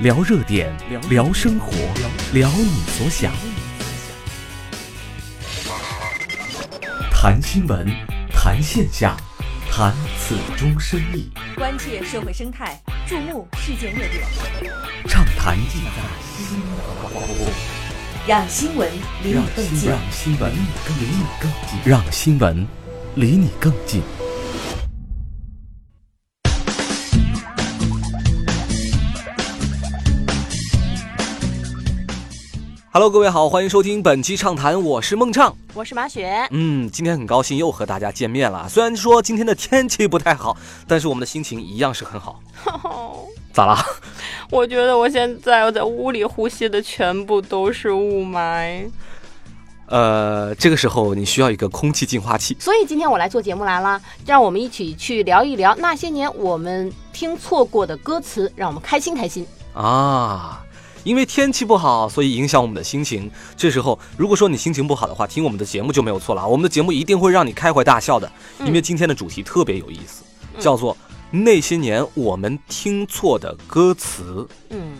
聊热点，聊生活，聊你所想，谈新闻，谈现象，谈此中深意，关切社会生态，注目世界热点，畅谈意在新闻广播，让新闻离你更近。让新闻离你更近，让新闻离你更近。Hello，各位好，欢迎收听本期畅谈，我是孟畅，我是马雪。嗯，今天很高兴又和大家见面了。虽然说今天的天气不太好，但是我们的心情一样是很好。咋啦？我觉得我现在我在屋里呼吸的全部都是雾霾。呃，这个时候你需要一个空气净化器。所以今天我来做节目来了，让我们一起去聊一聊那些年我们听错过的歌词，让我们开心开心啊。因为天气不好，所以影响我们的心情。这时候，如果说你心情不好的话，听我们的节目就没有错了啊！我们的节目一定会让你开怀大笑的。因为今天的主题特别有意思，叫做那些年我们听错的歌词。嗯，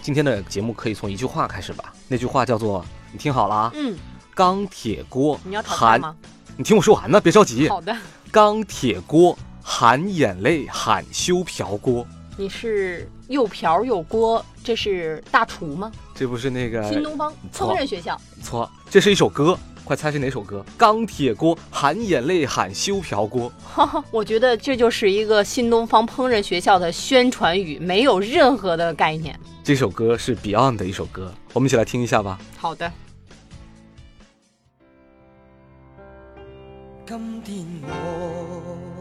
今天的节目可以从一句话开始吧。那句话叫做，你听好了啊。嗯。钢铁锅。你要喊吗？你听我说完呢，别着急。好的。钢铁锅含眼泪喊修瓢锅。你是又瓢又锅，这是大厨吗？这不是那个新东方烹饪学校？错，这是一首歌，快猜是哪首歌？钢铁锅含眼泪喊修瓢锅。我觉得这就是一个新东方烹饪学校的宣传语，没有任何的概念。这首歌是 Beyond 的一首歌，我们一起来听一下吧。好的。今天我。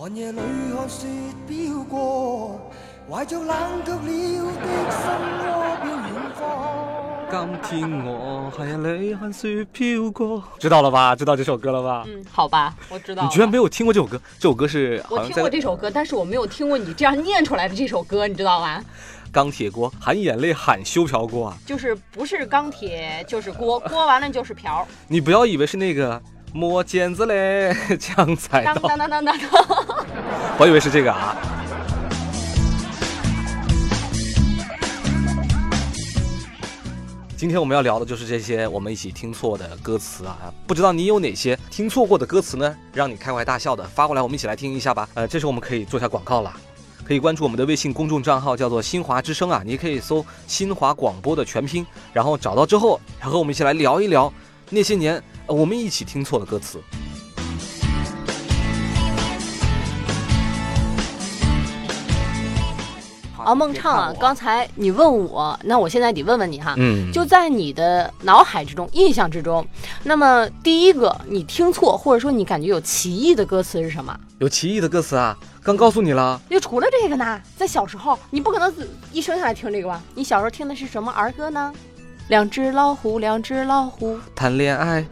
寒夜里看雪飘过，怀着冷却了的心窝飘远方。今天我寒夜里看雪飘过，知道了吧？知道这首歌了吧？嗯，好吧，我知道。你居然没有听过这首歌？这首歌是我听过这首歌，但是我没有听过你这样念出来的这首歌，你知道吧？钢铁锅含眼泪喊修瓢锅啊，就是不是钢铁就是锅，锅完了就是瓢。你不要以为是那个。磨剪子嘞，抢菜刀。当当当当当我以为是这个啊。今天我们要聊的就是这些我们一起听错的歌词啊，不知道你有哪些听错过的歌词呢？让你开怀大笑的，发过来，我们一起来听一下吧。呃，这时候我们可以做下广告了，可以关注我们的微信公众账号，叫做新华之声啊，你可以搜新华广播的全拼，然后找到之后，然后我们一起来聊一聊那些年。我们一起听错了歌词。啊，孟畅啊，刚才你问我，那我现在得问问你哈，嗯，就在你的脑海之中、印象之中，那么第一个你听错或者说你感觉有歧义的歌词是什么？有歧义的歌词啊，刚告诉你了。就除了这个呢，在小时候，你不可能一生下来听这个吧？你小时候听的是什么儿歌呢？两只老虎，两只老虎谈恋爱。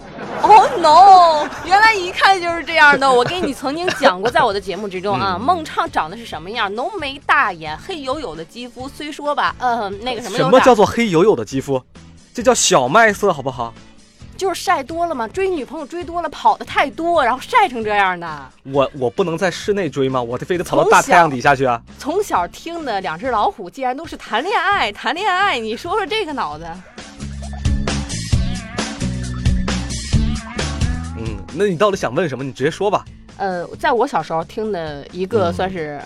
Oh no！原来一看就是这样的。我给你曾经讲过，在我的节目之中啊，孟畅长得是什么样？浓眉大眼，黑黝黝的肌肤。虽说吧，嗯，那个什么。什么叫做黑黝黝的肌肤？这叫小麦色，好不好？就是晒多了嘛，追女朋友追多了，跑的太多，然后晒成这样的。我我不能在室内追吗？我得非得跑到大太阳底下去啊！从小听的两只老虎，竟然都是谈恋爱，谈恋爱，你说说这个脑子。那你到底想问什么？你直接说吧。呃，在我小时候听的一个算是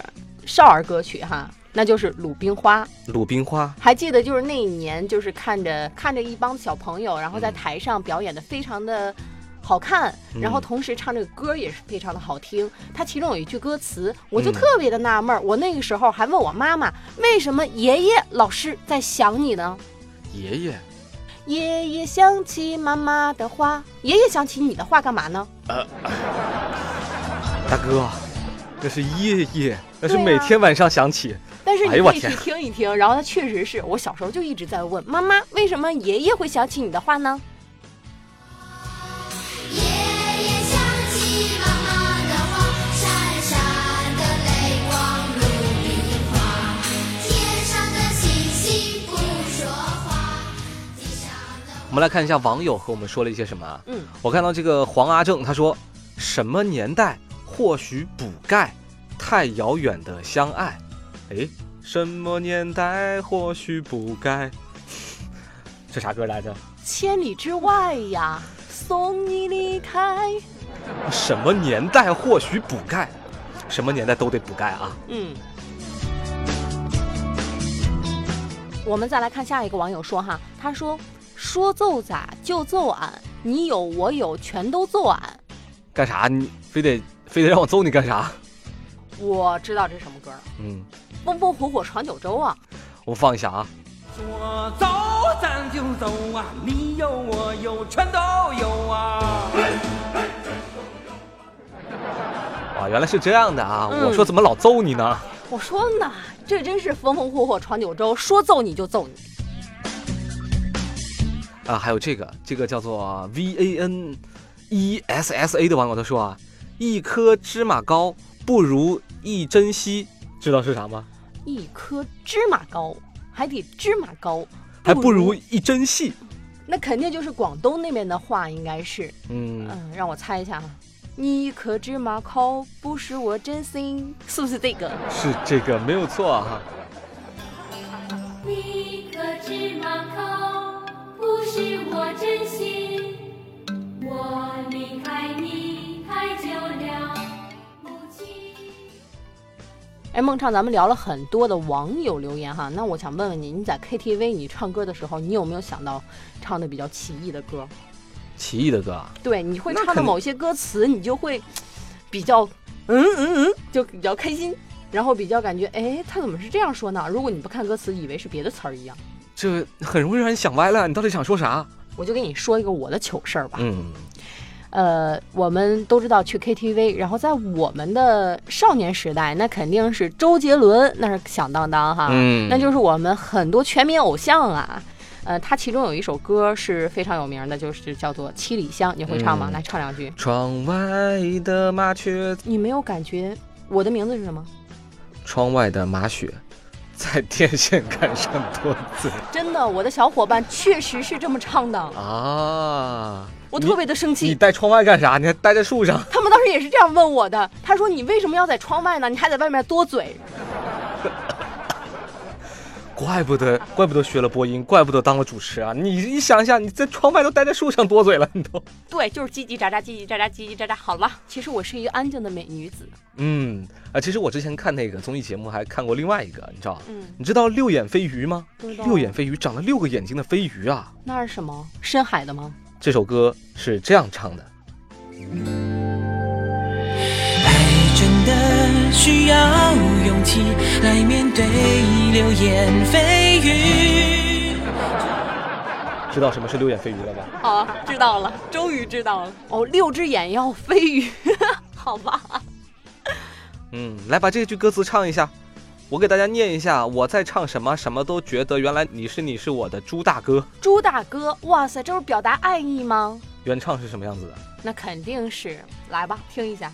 少儿歌曲哈，那就是《鲁冰花》。鲁冰花，还记得就是那一年，就是看着看着一帮小朋友，然后在台上表演的非常的好看，然后同时唱这个歌也是非常的好听。它其中有一句歌词，我就特别的纳闷儿。我那个时候还问我妈妈，为什么爷爷老师在想你呢？爷爷。爷爷想起妈妈的话，爷爷想起你的话干嘛呢？呃，大哥，那是爷爷，那是每天晚上想起。但是你可以去听一听，然后他确实是我小时候就一直在问妈妈，为什么爷爷会想起你的话呢？我们来看一下网友和我们说了一些什么。嗯，我看到这个黄阿正他说：“什么年代或许补钙，太遥远的相爱。”哎，什么年代或许补钙。这啥歌来着？千里之外呀，送你离开。什么年代或许补钙，什么年代都得补钙啊。嗯。我们再来看下一个网友说哈，他说说揍咋就揍俺，你有我有全都揍俺。干啥？你非得非得让我揍你干啥？我知道这是什么歌了。嗯，风风火火闯九州啊。我放一下啊。说走咱就走啊，你有我有全都有啊。啊，原来是这样的啊！嗯我说怎么老揍你呢？我说呢，这真是风风火火闯九州，说揍你就揍你。啊，还有这个，这个叫做 V A N E S S A 的网友他说啊，一颗芝麻糕不如一珍惜，知道是啥吗？一颗芝麻糕，还得芝麻糕，还不如一珍惜。那肯定就是广东那边的话，应该是。嗯，嗯，让我猜一下啊，你一颗芝麻糕不是我真心，是不是这个？是这个没有错啊哈。一哎，孟畅，咱们聊了很多的网友留言哈，那我想问问你，你在 KTV 你唱歌的时候，你有没有想到唱的比较奇异的歌？奇异的歌啊，对，你会唱的某些歌词，你就会比较嗯嗯嗯，就比较开心，然后比较感觉哎，他怎么是这样说呢？如果你不看歌词，以为是别的词儿一样。这很容易让人想歪了。你到底想说啥？我就跟你说一个我的糗事儿吧。嗯，呃，我们都知道去 KTV，然后在我们的少年时代，那肯定是周杰伦，那是响当当哈，嗯那就是我们很多全民偶像啊。呃，他其中有一首歌是非常有名的，就是叫做《七里香》，你会唱吗？嗯来唱两句。窗外的麻雀，你没有感觉我的名字是什么？窗外的麻雪，在电线杆上多嘴真的，我的小伙伴确实是这么唱的，啊！我特别的生气你气。待窗外干啥？你还待在树上？他们当时也是这样问我的，他说你为什么要在窗外呢？你还在外面多嘴。怪不得，怪不得学了播音，怪不得当了主持啊！你你想一下，你在窗外都待在树上多嘴了，你都。对，就是叽叽喳喳，叽叽喳喳，叽叽喳喳。好了，其实我是一个安静的美女子。嗯啊，其实我之前看那个综艺节目还看过另外一个，你知道？嗯，你知道六眼飞鱼吗？六眼飞鱼长了六个眼睛的飞鱼啊！那是什么？深海的吗？这首歌是这样唱的。爱真的需要勇气来面对流言蜚语。知道什么是六眼飞鱼了吧？好，知道了，终于知道了。哦，六只眼要飞鱼，好吧。嗯，来把这句歌词唱一下，我给大家念一下。我在唱什么，什么都觉得原来你是你是我的猪大哥。猪大哥，哇塞，这是表达爱意吗？原唱是什么样子的？那肯定是。来吧，听一下。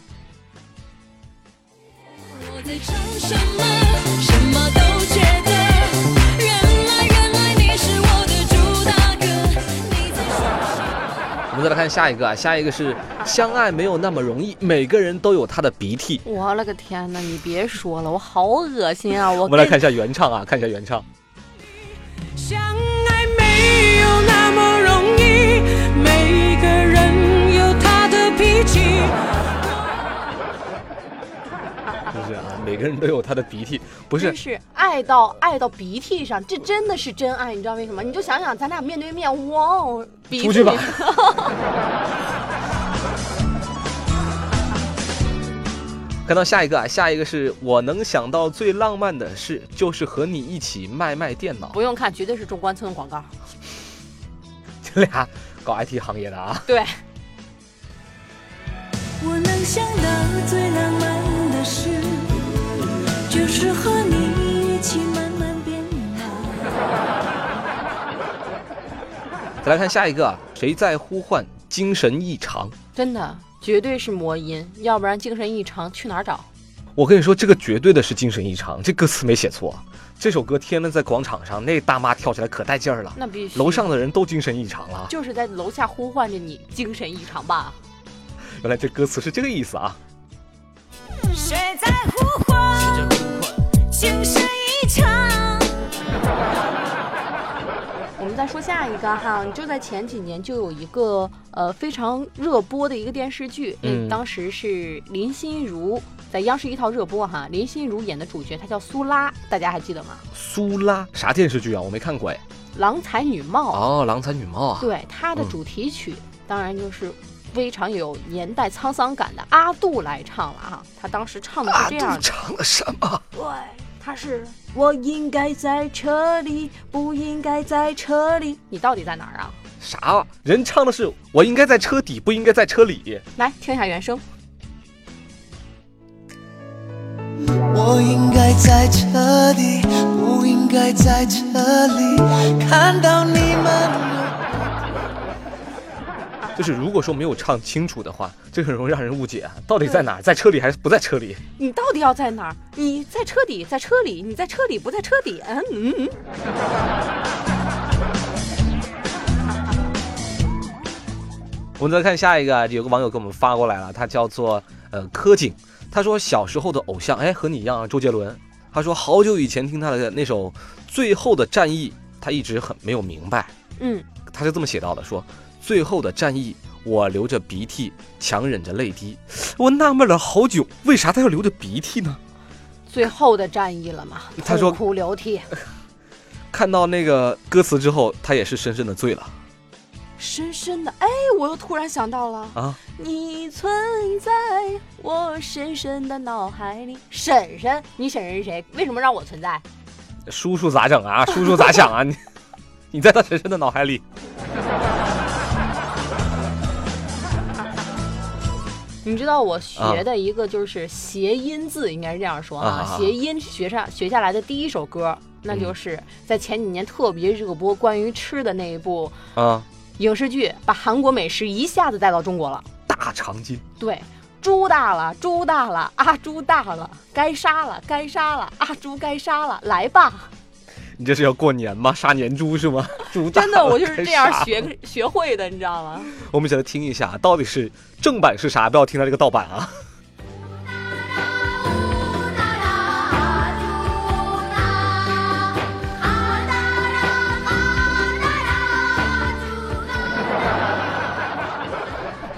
我在唱什么，什么都觉再来看下一个啊，下一个是相爱没有那么容易，每个人都有他的鼻涕。我勒个天呐，你别说了，我好恶心啊！我我们来看一下原唱啊，看一下原唱。相爱没有那么容易，每个人有他的脾气。就是啊，每个人都有他的鼻涕，不是真是爱到爱到鼻涕上，这真的是真爱，你知道为什么？你就想想，咱俩面对面，哇哦，鼻涕出去吧。看到下一个啊，下一个是我能想到最浪漫的事，就是和你一起卖卖电脑。不用看，绝对是中关村广告。这俩搞 IT 行业的啊，对，我能想到最浪漫的事，就是和你一起慢慢变老。再来看下一个啊，谁在呼唤精神异常？真的绝对是魔音，要不然精神异常去哪儿找？我跟你说，这个绝对的是精神异常，这歌词没写错。这首歌天天在广场上，那大妈跳起来可带劲儿了，那必须。楼上的人都精神异常了。就是在楼下呼唤着你，精神异常吧？原来这歌词是这个意思啊。谁在呼唤？情深意长我们再说下一个哈就在前几年就有一个呃非常热播的一个电视剧嗯。当时是林心如在央视一套热播哈林心如演的主角她叫苏拉大家还记得吗？苏拉？啥电视剧啊？我没看过哎。郎才女貌。哦郎才女貌啊。对她的主题曲当然就是非常有年代沧桑感的阿杜来唱了啊，他当时唱的是阿杜这样的。唱了什么？对，他是我应该在车里，不应该在车里。你到底在哪儿啊？啥？人唱的是我应该在车底，不应该在车里。来听一下原声。我应该在车底，不应该在车里看到你们。就是如果说没有唱清楚的话，这很容易让人误解啊。到底在哪儿？在车里还是不在车里？你到底要在哪儿？你在车底，在车里；你在车里，不在车底。嗯嗯嗯。我们再看下一个，有个网友给我们发过来了，他叫做呃柯景，他说小时候的偶像，哎，和你一样啊，周杰伦。他说好久以前听他的那首《最后的战役》，他一直很没有明白，嗯，他是这么写到的，说最后的战役，我流着鼻涕，强忍着泪滴。我纳闷了好久，为啥他要流着鼻涕呢？最后的战役了嘛，他说痛哭流涕，看到那个歌词之后，他也是深深的醉了深深的。哎，我又突然想到了，啊！你存在我深深的脑海里。婶婶，你婶婶是谁？为什么让我存在？叔叔咋整啊？叔叔咋想啊？你 你在他深深的脑海里。你知道我学的一个就是谐音字，应该是这样说啊谐音学上学下来的第一首歌，那嗯就是在前几年特别热播关于吃的那一部啊，影视剧，把韩国美食一下子带到中国了。大长今。对，猪大了，猪大了，啊猪大了，该杀了，该杀了，啊猪该杀了，来吧！你这是要过年吗？杀年猪是吗？猪大真的，我就是这样学学会的，你知道吗？我们一起来听一下，到底是正版是啥？不要听他这个盗版啊！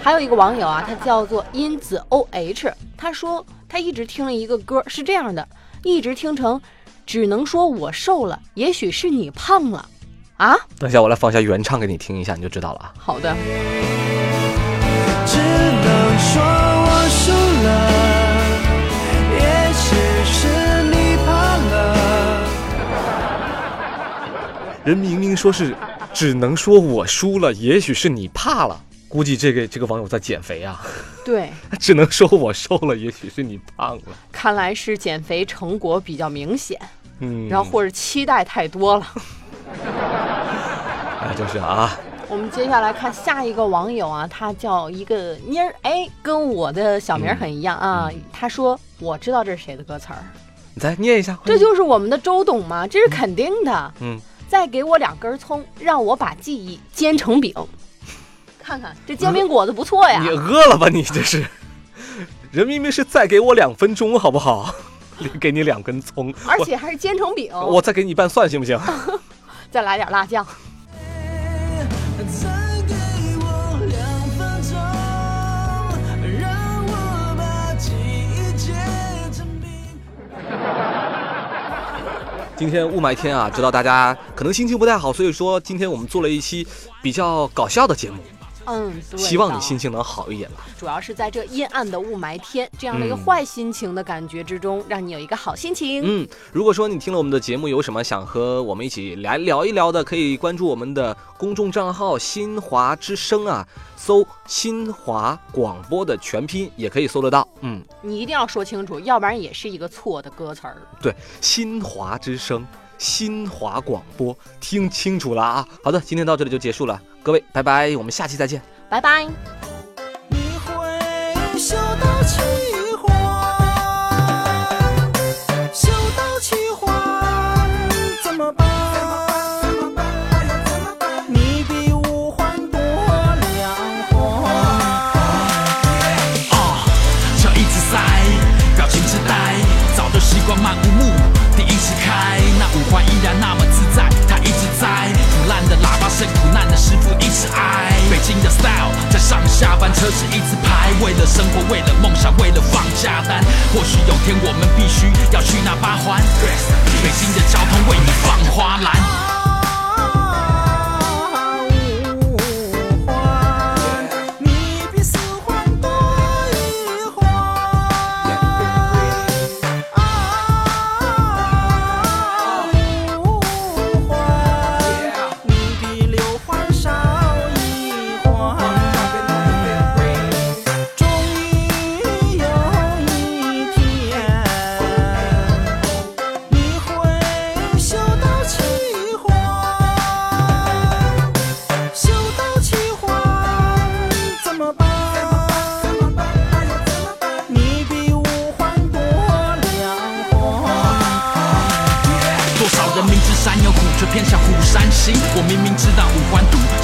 还有一个网友啊，他叫做因子 O H，他说他一直听了一个歌，是这样的，一直听成，只能说我瘦了，也许是你胖了，啊，等一下，我来放一下原唱给你听一下，你就知道了啊。好的，只能说我输了，也许是你怕了。人明明说是，只能说我输了，也许是你怕了。估计这个这个网友在减肥啊，对，只能说我瘦了，也许是你胖了。看来是减肥成果比较明显，嗯，然后或者期待太多了。哎，就是啊，我们接下来看下一个网友啊，他叫一个妮儿，哎，跟我的小名儿很一样啊。他说我知道这是谁的歌词儿，你再念一下。这就是我们的周董吗，这是肯定的。嗯，再给我两根葱，让我把记忆煎成饼。看看这煎饼果子不错呀你，饿了吧？你这是，人明明是再给我两分钟，好不好？给你两根葱，而且还是煎成饼。我我再给你拌蒜，行不行？再来点辣酱。今天雾霾天啊，知道大家可能心情不太好，所以说今天我们做了一期比较搞笑的节目，嗯，对。希望你心。情能好一点吧。主要是在这阴暗的雾霾天，这样的一个嗯坏心情的感觉之中，让你有一个好心情。嗯，如果说你听了我们的节目，有什么想和我们一起来聊一聊的，可以关注我们的公众账号“新华之声”啊，搜“新华广播”的全拼也可以搜得到。嗯，你一定要说清楚，要不然也是一个错的歌词儿。对，新华之声，新华广播，听清楚了啊！好的，今天到这里就结束了，各位拜拜，我们下期再见。拜拜。你会下班车子一直排，为了生活，为了梦想，为了放假单。或许有天我们必须要去那八环，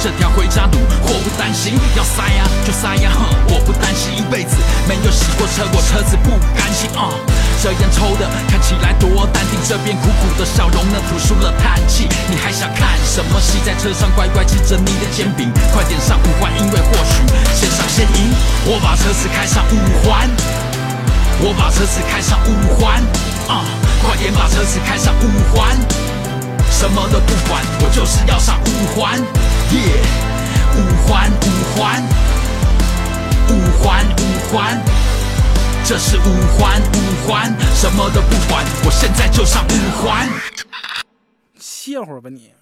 这条回家路祸不单行。要塞呀就塞呀，哼，我不担心一辈子没有洗过车，我车子不甘心啊。这烟抽的看起来多淡定，这边苦苦的笑容呢吐出了叹气。你还想看什么戏？在车上乖乖吃着你的煎饼，快点上五环，因为或许先上先赢。我把车子开上五环。我把车子开上五环，啊、快点把车子开上五环，什么都不管，我就是要上五环，耶、五环五环，五环五环，这是五环五环，什么都不管，我现在就上五环。歇会儿吧你。